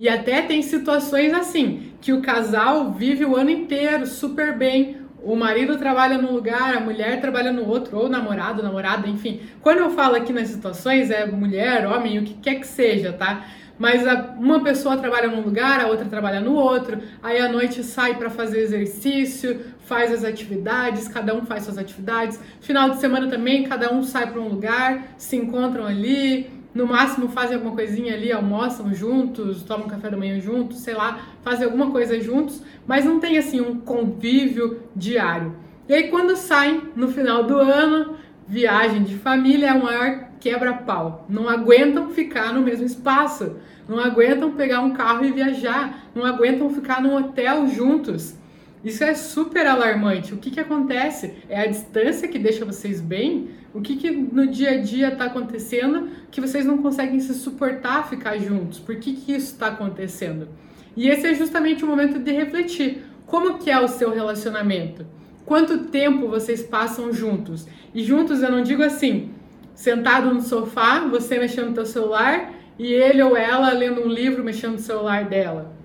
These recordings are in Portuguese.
E até tem situações assim, que o casal vive o ano inteiro super bem, o marido trabalha num lugar, a mulher trabalha no outro, ou namorado, namorada, enfim. Quando eu falo aqui nas situações, é mulher, homem, o que quer que seja, tá? Mas a, uma pessoa trabalha num lugar, a outra trabalha no outro, aí à noite sai para fazer exercício, faz as atividades, cada um faz suas atividades. Final de semana também, cada um sai para um lugar, se encontram ali, no máximo fazem alguma coisinha ali, almoçam juntos, tomam café da manhã juntos, sei lá, fazem alguma coisa juntos, mas não tem assim um convívio diário. E aí quando saem no final do ano, viagem de família é o maior quebra-pau. Não aguentam ficar no mesmo espaço, não aguentam pegar um carro e viajar, não aguentam ficar num hotel juntos. Isso é super alarmante. O que, que acontece? É a distância que deixa vocês bem? O que, que no dia a dia está acontecendo que vocês não conseguem se suportar ficar juntos? Por que, que isso está acontecendo? E esse é justamente o momento de refletir. Como que é o seu relacionamento? Quanto tempo vocês passam juntos? E juntos eu não digo assim, sentado no sofá, você mexendo no seu celular e ele ou ela lendo um livro mexendo no celular dela.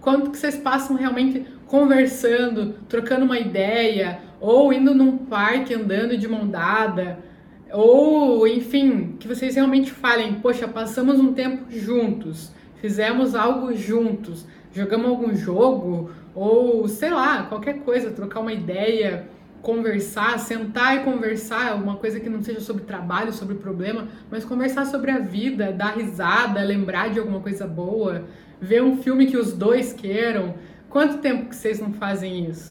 Quanto que vocês passam realmente conversando, trocando uma ideia, ou indo num parque andando de mão dada, ou enfim, que vocês realmente falem, poxa, passamos um tempo juntos, fizemos algo juntos, jogamos algum jogo, ou sei lá, qualquer coisa, trocar uma ideia, conversar, sentar e conversar, uma coisa que não seja sobre trabalho, sobre problema, mas conversar sobre a vida, dar risada, lembrar de alguma coisa boa, ver um filme que os dois queiram. Quanto tempo que vocês não fazem isso?